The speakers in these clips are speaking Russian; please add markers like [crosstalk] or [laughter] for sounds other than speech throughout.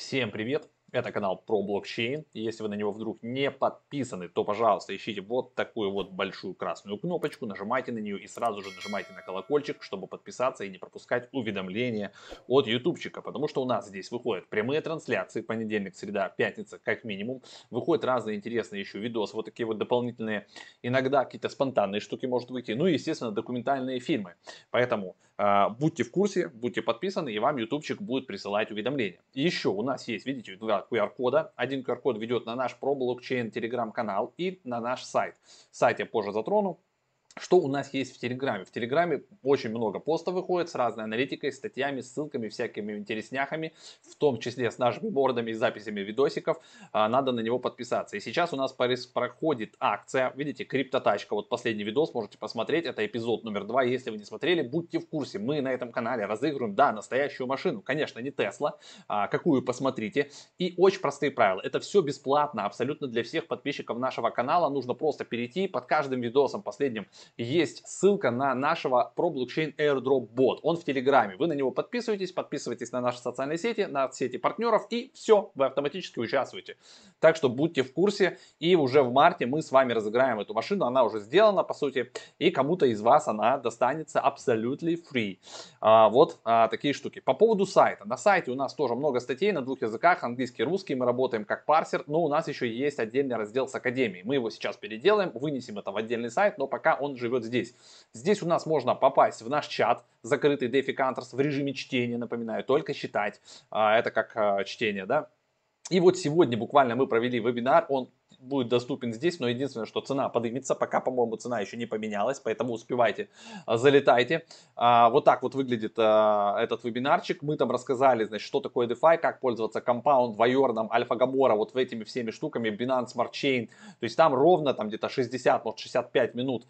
Всем привет! Это канал про блокчейн. Если вы на него вдруг не подписаны, то, пожалуйста, ищите вот такую вот большую красную кнопочку, нажимайте на нее и сразу же нажимайте на колокольчик, чтобы подписаться и не пропускать уведомления от ютубчика. Потому что у нас здесь выходят прямые трансляции, понедельник, среда, пятница, как минимум. Выходят разные интересные еще видосы, вот такие вот дополнительные, иногда какие-то спонтанные штуки может выйти. Ну и, естественно, документальные фильмы. Поэтому будьте в курсе, будьте подписаны, и вам ютубчик будет присылать уведомления. Еще у нас есть, видите, два QR-кода. Один QR-код ведет на наш про блокчейн телеграм-канал и на наш сайт. Сайт я позже затрону. Что у нас есть в Телеграме? В Телеграме очень много постов выходит с разной аналитикой, статьями, ссылками, всякими интересняхами, в том числе с нашими бордами и записями видосиков. А, надо на него подписаться. И сейчас у нас проходит акция, видите, криптотачка. Вот последний видос можете посмотреть, это эпизод номер два. Если вы не смотрели, будьте в курсе. Мы на этом канале разыгрываем, да, настоящую машину. Конечно, не Тесла, а какую посмотрите. И очень простые правила. Это все бесплатно, абсолютно для всех подписчиков нашего канала. Нужно просто перейти под каждым видосом последним есть ссылка на нашего про блокчейн airdrop бот. Он в Телеграме. Вы на него подписываетесь, подписывайтесь на наши социальные сети, на сети партнеров и все, вы автоматически участвуете. Так что будьте в курсе. И уже в марте мы с вами разыграем эту машину. Она уже сделана, по сути. И кому-то из вас она достанется абсолютно free. А, вот а, такие штуки. По поводу сайта. На сайте у нас тоже много статей на двух языках, английский и русский. Мы работаем как парсер, но у нас еще есть отдельный раздел с академией. Мы его сейчас переделаем, вынесем это в отдельный сайт, но пока он живет здесь. Здесь у нас можно попасть в наш чат, закрытый DeFi Counters в режиме чтения, напоминаю, только читать. А, это как а, чтение, да. И вот сегодня буквально мы провели вебинар, он будет доступен здесь, но единственное, что цена поднимется, пока, по-моему, цена еще не поменялась, поэтому успевайте, а, залетайте. А, вот так вот выглядит а, этот вебинарчик. Мы там рассказали, значит, что такое DeFi, как пользоваться компаунд, Вайорном, Альфа-Гамора, вот этими всеми штуками, Binance Smart Chain. То есть там ровно там где-то 60, может 65 минут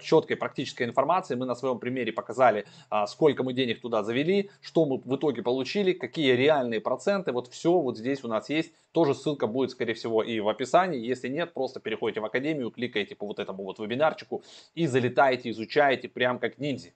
четкой практической информации. Мы на своем примере показали, сколько мы денег туда завели, что мы в итоге получили, какие реальные проценты. Вот все вот здесь у нас есть. Тоже ссылка будет, скорее всего, и в описании. Если нет, просто переходите в академию, кликаете по вот этому вот вебинарчику и залетаете, изучаете прям как ниндзя.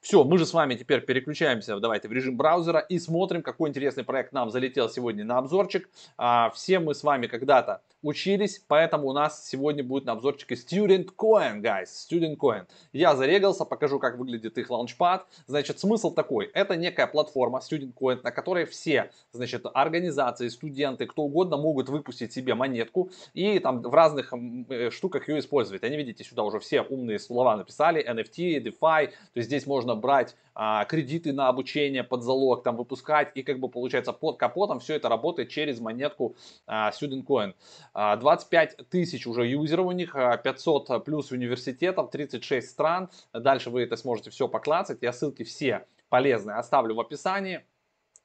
Все, мы же с вами теперь переключаемся, давайте, в режим браузера и смотрим, какой интересный проект нам залетел сегодня на обзорчик. А, все мы с вами когда-то учились, поэтому у нас сегодня будет на обзорчике Student Coin, guys, Student Coin. Я зарегался, покажу, как выглядит их лаунчпад. Значит, смысл такой, это некая платформа Student Coin, на которой все, значит, организации, студенты, кто угодно могут выпустить себе монетку и там в разных э, штуках ее использовать. Они, видите, сюда уже все умные слова написали, NFT, DeFi, то есть здесь можно брать а, кредиты на обучение под залог, там выпускать и как бы получается под капотом все это работает через монетку а, Student Coin. 25 а, тысяч уже юзеров у них, 500 а, плюс университетов, 36 стран. Дальше вы это сможете все поклацать. Я ссылки все полезные оставлю в описании.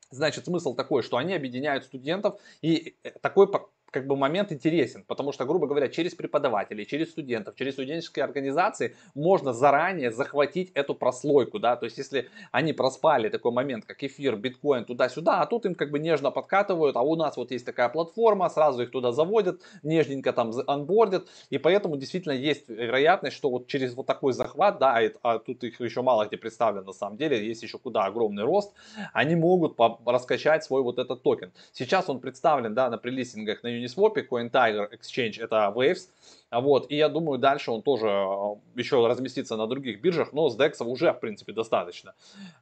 Значит, смысл такой, что они объединяют студентов, и э, такой как бы момент интересен, потому что, грубо говоря, через преподавателей, через студентов, через студенческие организации можно заранее захватить эту прослойку, да, то есть если они проспали такой момент, как эфир, биткоин, туда-сюда, а тут им как бы нежно подкатывают, а у нас вот есть такая платформа, сразу их туда заводят, нежненько там анбордят, и поэтому действительно есть вероятность, что вот через вот такой захват, да, а тут их еще мало где представлено на самом деле, есть еще куда огромный рост, они могут раскачать свой вот этот токен. Сейчас он представлен, да, на прелистингах на Uniswap, CoinTiger Exchange это Waves. Вот, и я думаю, дальше он тоже э, еще разместится на других биржах, но с DEX уже, в принципе, достаточно.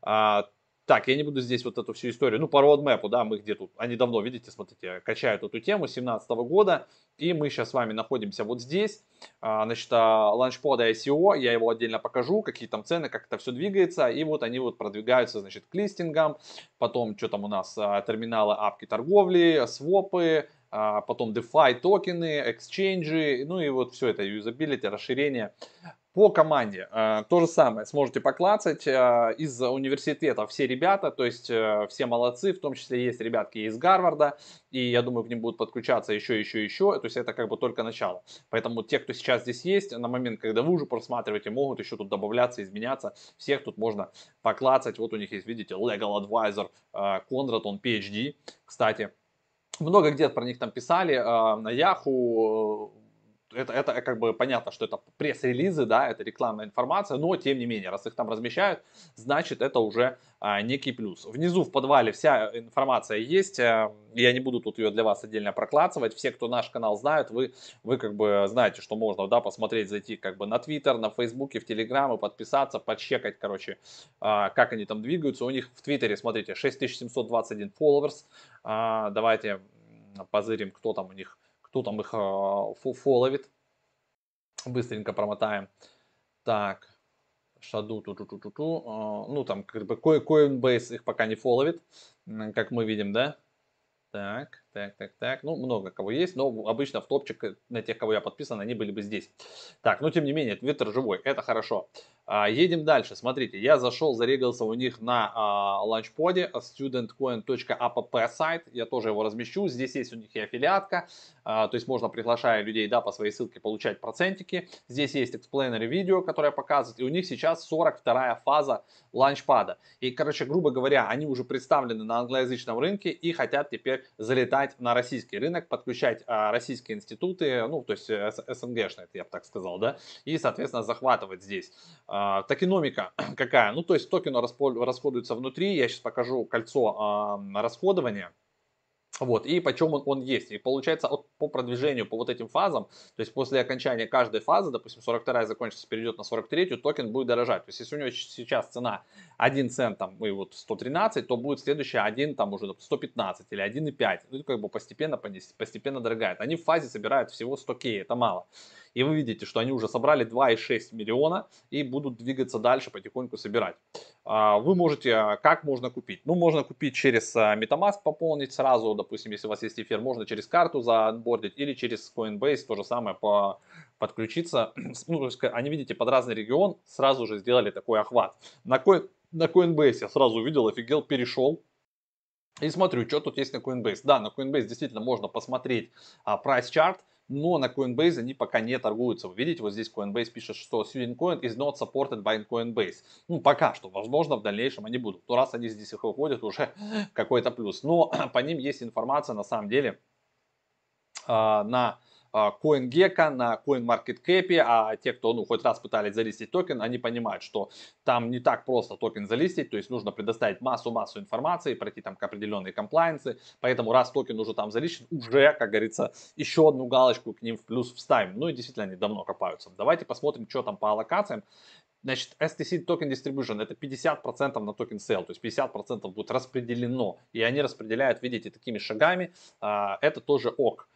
А, так, я не буду здесь вот эту всю историю, ну, по roadmap, да, мы где тут, они давно, видите, смотрите, качают эту тему 2017 года, и мы сейчас с вами находимся вот здесь, а, значит, ланчпода ICO, я его отдельно покажу, какие там цены, как это все двигается, и вот они вот продвигаются, значит, к листингам, потом, что там у нас, а, терминалы апки торговли, свопы, а, потом DeFi токены, эксченджи, ну и вот все это, юзабилити, расширение. По команде э, то же самое, сможете поклацать. Э, из университета все ребята, то есть э, все молодцы, в том числе есть ребятки из Гарварда, и я думаю, к ним будут подключаться еще, еще, еще. То есть это как бы только начало. Поэтому те, кто сейчас здесь есть, на момент, когда вы уже просматриваете, могут еще тут добавляться, изменяться. Всех тут можно поклацать. Вот у них есть, видите, Legal Advisor Конрад, он PhD, кстати много где про них там писали, а, на Яху, это, это как бы понятно, что это пресс-релизы, да, это рекламная информация, но тем не менее, раз их там размещают, значит это уже а, некий плюс. Внизу в подвале вся информация есть, а, я не буду тут ее для вас отдельно проклацывать, все, кто наш канал знают, вы, вы как бы знаете, что можно, да, посмотреть, зайти как бы на Твиттер, на Фейсбуке, в Телеграм и подписаться, подчекать, короче, а, как они там двигаются. У них в Твиттере, смотрите, 6721 followers, а, давайте позырим, кто там у них кто там их э, фоловит. Быстренько промотаем. Так, Шаду, ту ту ту ту ту Ну, там, как бы, Coinbase их пока не фоловит, как мы видим, да? Так, так, так, так. Ну, много кого есть, но обычно в топчик э, на тех, кого я подписан, они были бы здесь. Так, но тем не менее, Твиттер живой, это хорошо. А, едем дальше. Смотрите, я зашел, зарегался у них на а, ланчподе studentcoin.app сайт. Я тоже его размещу. Здесь есть у них и аффилиатка. А, то есть можно, приглашая людей да, по своей ссылке, получать процентики. Здесь есть explainer видео, которое показывает. И у них сейчас 42 фаза ланчпада. И, короче, грубо говоря, они уже представлены на англоязычном рынке и хотят теперь залетать на российский рынок, подключать а, российские институты, ну, то есть СНГшные, я бы так сказал, да, и, соответственно, захватывать здесь. А, токеномика [clears throat] какая? Ну, то есть токены расходуются внутри. Я сейчас покажу кольцо а, расходования. Вот, и почем он, он есть. И получается от, по продвижению по вот этим фазам, то есть после окончания каждой фазы, допустим, 42 закончится, перейдет на 43, токен будет дорожать. То есть если у него сейчас цена 1 цент там, и вот 113, то будет следующая 1 там уже 115 или 1,5. Ну, как бы постепенно, постепенно дорогает. Они в фазе собирают всего 100 K, это мало. И вы видите, что они уже собрали 2,6 миллиона и будут двигаться дальше, потихоньку собирать. А, вы можете, а, как можно купить? Ну, можно купить через а, MetaMask, пополнить сразу, допустим, если у вас есть эфир, можно через карту заанбордить или через Coinbase, то же самое, по, подключиться. [clears throat] Ну, они, видите, под разный регион сразу же сделали такой охват. На, Coin, на Coinbase я сразу увидел, офигел, перешел, и смотрю, что тут есть на Coinbase. Да, на Coinbase действительно можно посмотреть а, price chart, но на Coinbase они пока не торгуются. Вы видите, вот здесь Coinbase пишет, что Coin is not supported by Coinbase. Ну, пока что, возможно, в дальнейшем они будут. Но раз они здесь их выходят, уже [sniffs] какой-то плюс. Но [clears throat] по ним есть информация, на самом деле, а, на CoinGecko, на CoinMarketCap, а те, кто ну, хоть раз пытались залистить токен, они понимают, что там не так просто токен залистить, то есть нужно предоставить массу-массу информации, пройти там к определенной комплаенсы, поэтому раз токен уже там залищен, уже, как говорится, еще одну галочку к ним в плюс вставим. Ну и действительно они давно копаются. Давайте посмотрим, что там по аллокациям. Значит, STC Token Distribution это 50% на токен sale, то есть 50% будет распределено, и они распределяют, видите, такими шагами, а, это тоже ок.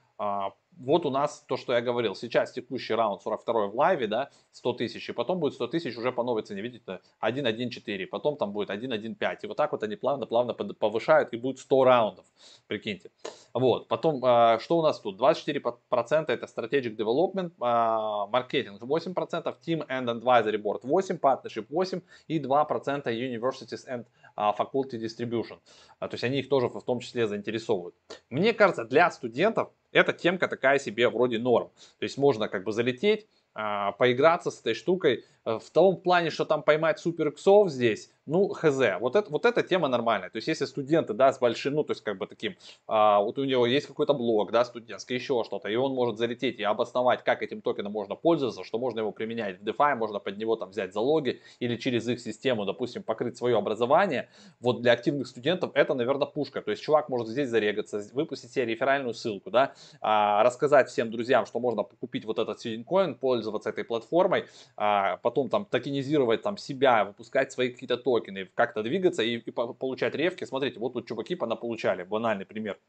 А, вот у нас то, что я говорил. Сейчас текущий раунд 42 в лайве, да, 100 тысяч. И потом будет 100 тысяч уже по новой цене. Видите, 1.1.4. Потом там будет 1.1.5. И вот так вот они плавно-плавно повышают. И будет 100 раундов. Прикиньте. Вот. Потом, а, что у нас тут? 24% это Strategic Development, Marketing 8%, Team and Advisory Board 8%, Partnership 8% и 2% Universities and а, Faculty Distribution. То есть они их тоже в том числе заинтересовывают. Мне кажется, для студентов эта темка такая себе вроде норм. То есть можно как бы залететь, а, поиграться с этой штукой в том плане, что там поймать супер иксов здесь, ну, хз. Вот, это, вот эта тема нормальная. То есть, если студенты, да, с большим, ну, то есть, как бы таким, а, вот у него есть какой-то блог, да, студентский, еще что-то, и он может залететь и обосновать, как этим токеном можно пользоваться, что можно его применять в DeFi, можно под него там взять залоги или через их систему, допустим, покрыть свое образование. Вот для активных студентов это, наверное, пушка. То есть, чувак может здесь зарегаться, выпустить себе реферальную ссылку, да, а, рассказать всем друзьям, что можно купить вот этот Coin, пользоваться этой платформой, а, там токенизировать там себя, выпускать свои какие-то токены, как-то двигаться и, и получать ревки. Смотрите, вот тут чуваки получали, банальный пример.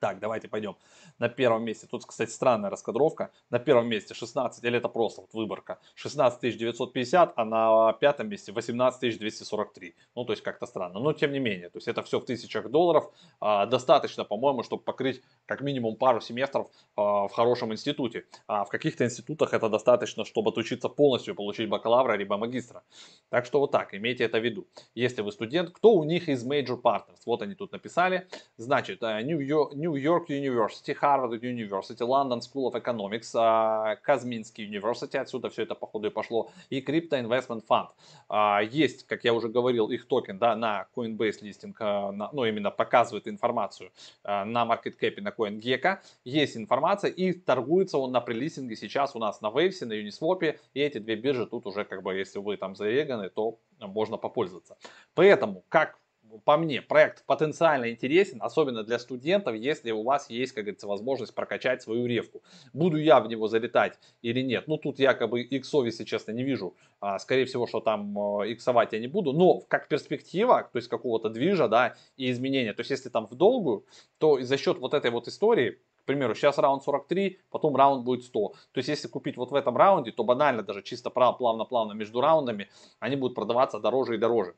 Так, давайте пойдем. На первом месте, тут, кстати, странная раскадровка. На первом месте 16, или это просто вот выборка, 16 950, а на пятом месте 18 243. Ну, то есть как-то странно. Но тем не менее, то есть это все в тысячах долларов. А, достаточно, по-моему, чтобы покрыть как минимум пару семестров а, в хорошем институте. А в каких-то институтах это достаточно, чтобы отучиться полностью, получить бакалавра либо магистра. Так что вот так, имейте это в виду. Если вы студент, кто у них из major partners? Вот они тут написали. Значит, New York, New York University, Harvard University, London School of Economics, а, Казминский University, отсюда все это походу и пошло, и Crypto Investment Fund. А, есть, как я уже говорил, их токен да, на Coinbase листинг, ну именно показывает информацию на MarketCap и на CoinGecko. Есть информация и торгуется он на прелистинге сейчас у нас на Waves, на Uniswap, и эти две биржи тут уже как бы, если вы там зареганы, то можно попользоваться. Поэтому, как по мне, проект потенциально интересен, особенно для студентов, если у вас есть, как говорится, возможность прокачать свою ревку. Буду я в него залетать или нет? Ну, тут я как бы иксов, если честно, не вижу. А, скорее всего, что там э, иксовать я не буду. Но как перспектива, то есть какого-то движа, да, и изменения. То есть если там в долгую, то за счет вот этой вот истории, к примеру, сейчас раунд 43, потом раунд будет 100. То есть, если купить вот в этом раунде, то банально даже чисто плавно-плавно между раундами, они будут продаваться дороже и дороже.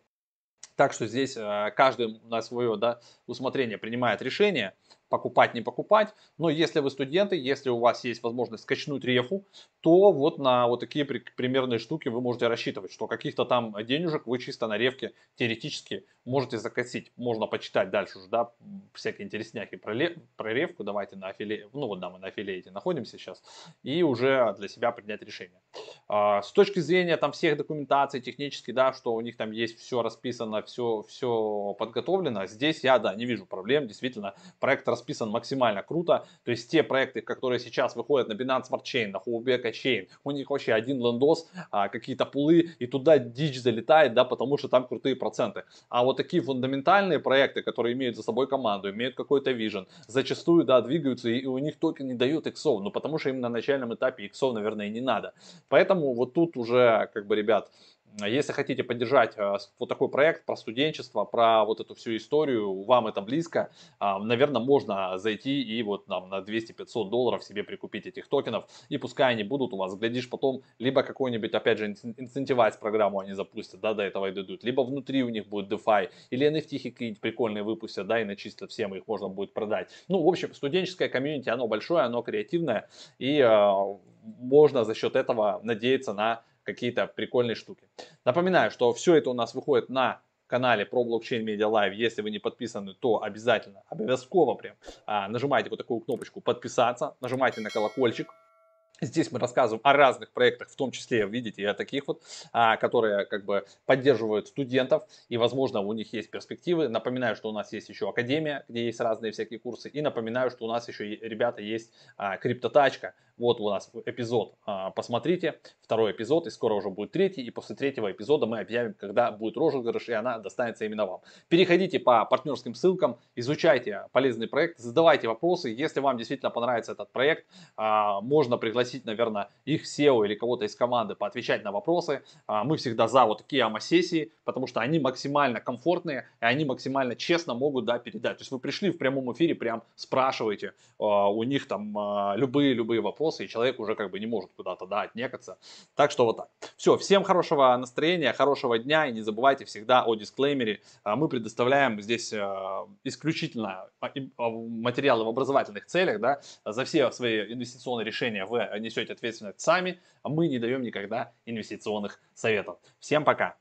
Так что здесь э, каждый на свое да, усмотрение принимает решение покупать, не покупать. Но если вы студенты, если у вас есть возможность скачнуть рефу, то вот на вот такие примерные штуки вы можете рассчитывать, что каких-то там денежек вы чисто на ревке теоретически можете закосить. Можно почитать дальше уже, да, всякие интересняхи про, про ревку. Давайте на афиле, ну вот да, мы на афилейте находимся сейчас. И уже для себя принять решение. А, с точки зрения там всех документаций технически, да, что у них там есть все расписано, все, все подготовлено, здесь я, да, не вижу проблем. Действительно, проект расписан максимально круто. То есть те проекты, которые сейчас выходят на Binance Smart Chain, на Huobi Chain, у них вообще один лендос, а, какие-то пулы, и туда дичь залетает, да, потому что там крутые проценты. А вот такие фундаментальные проекты, которые имеют за собой команду, имеют какой-то вижен, зачастую, да, двигаются, и у них токен не дают иксов, ну, потому что им на начальном этапе иксов, наверное, не надо. Поэтому вот тут уже, как бы, ребят, если хотите поддержать э, вот такой проект про студенчество, про вот эту всю историю, вам это близко, а, наверное, можно зайти и вот нам на 200-500 долларов себе прикупить этих токенов, и пускай они будут у вас, глядишь потом, либо какой-нибудь, опять же, инцентивайз программу они запустят, да, до этого и дойдут, либо внутри у них будет DeFi, или NFT какие-нибудь прикольные выпустят, да, и начислят всем, их можно будет продать. Ну, в общем, студенческое комьюнити, оно большое, оно креативное, и э, можно за счет этого надеяться на какие-то прикольные штуки. Напоминаю, что все это у нас выходит на канале про блокчейн Media Live. Если вы не подписаны, то обязательно, обовязково прям а, нажимайте вот такую кнопочку подписаться, нажимайте на колокольчик, Здесь мы рассказываем о разных проектах, в том числе, видите, и о таких вот, а, которые как бы поддерживают студентов, и, возможно, у них есть перспективы. Напоминаю, что у нас есть еще Академия, где есть разные всякие курсы, и напоминаю, что у нас еще, ребята, есть а, Криптотачка, вот у нас эпизод, а, посмотрите, второй эпизод, и скоро уже будет третий, и после третьего эпизода мы объявим, когда будет розыгрыш, и она достанется именно вам. Переходите по партнерским ссылкам, изучайте полезный проект, задавайте вопросы, если вам действительно понравится этот проект, можно пригласить, наверное, их SEO или кого-то из команды поотвечать на вопросы. А, мы всегда за вот такие АМА-сессии, потому что они максимально комфортные, и они максимально честно могут да, передать. То есть вы пришли в прямом эфире, прям спрашиваете у них там любые-любые вопросы, вопросы, и человек уже как бы не может куда-то, да, отнекаться. Так что вот так. Все, всем хорошего настроения, хорошего дня, и не забывайте всегда о дисклеймере. А, мы предоставляем здесь а, исключительно а, материалы в образовательных целях, да, за все свои инвестиционные решения вы несете ответственность сами, а мы не даем никогда инвестиционных советов. Всем пока!